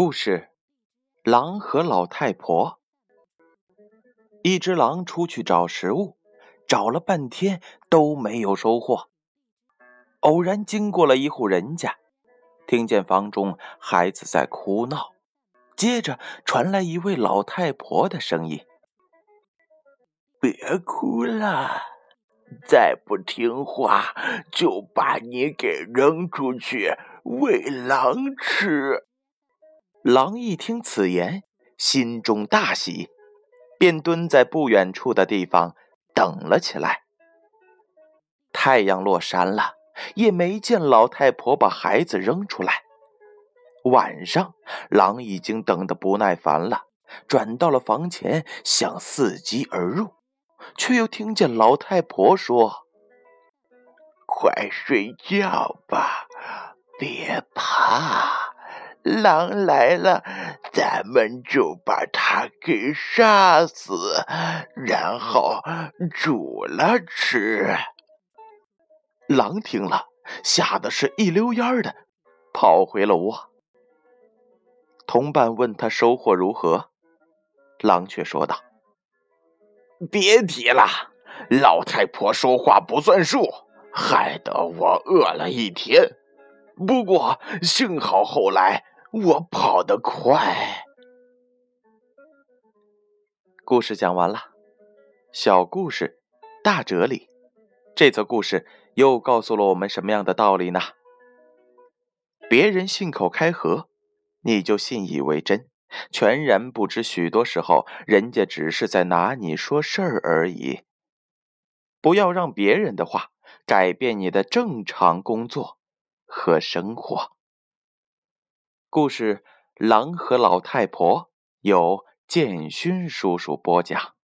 故事：狼和老太婆。一只狼出去找食物，找了半天都没有收获。偶然经过了一户人家，听见房中孩子在哭闹，接着传来一位老太婆的声音：“别哭了，再不听话就把你给扔出去喂狼吃。”狼一听此言，心中大喜，便蹲在不远处的地方等了起来。太阳落山了，也没见老太婆把孩子扔出来。晚上，狼已经等得不耐烦了，转到了房前，想伺机而入，却又听见老太婆说：“快睡觉吧，别怕。”狼来了，咱们就把它给杀死，然后煮了吃。狼听了，吓得是一溜烟的跑回了窝。同伴问他收获如何，狼却说道：“别提了，老太婆说话不算数，害得我饿了一天。不过幸好后来。”我跑得快。故事讲完了，小故事，大哲理。这则故事又告诉了我们什么样的道理呢？别人信口开河，你就信以为真，全然不知许多时候人家只是在拿你说事儿而已。不要让别人的话改变你的正常工作和生活。故事《狼和老太婆》由建勋叔叔播讲。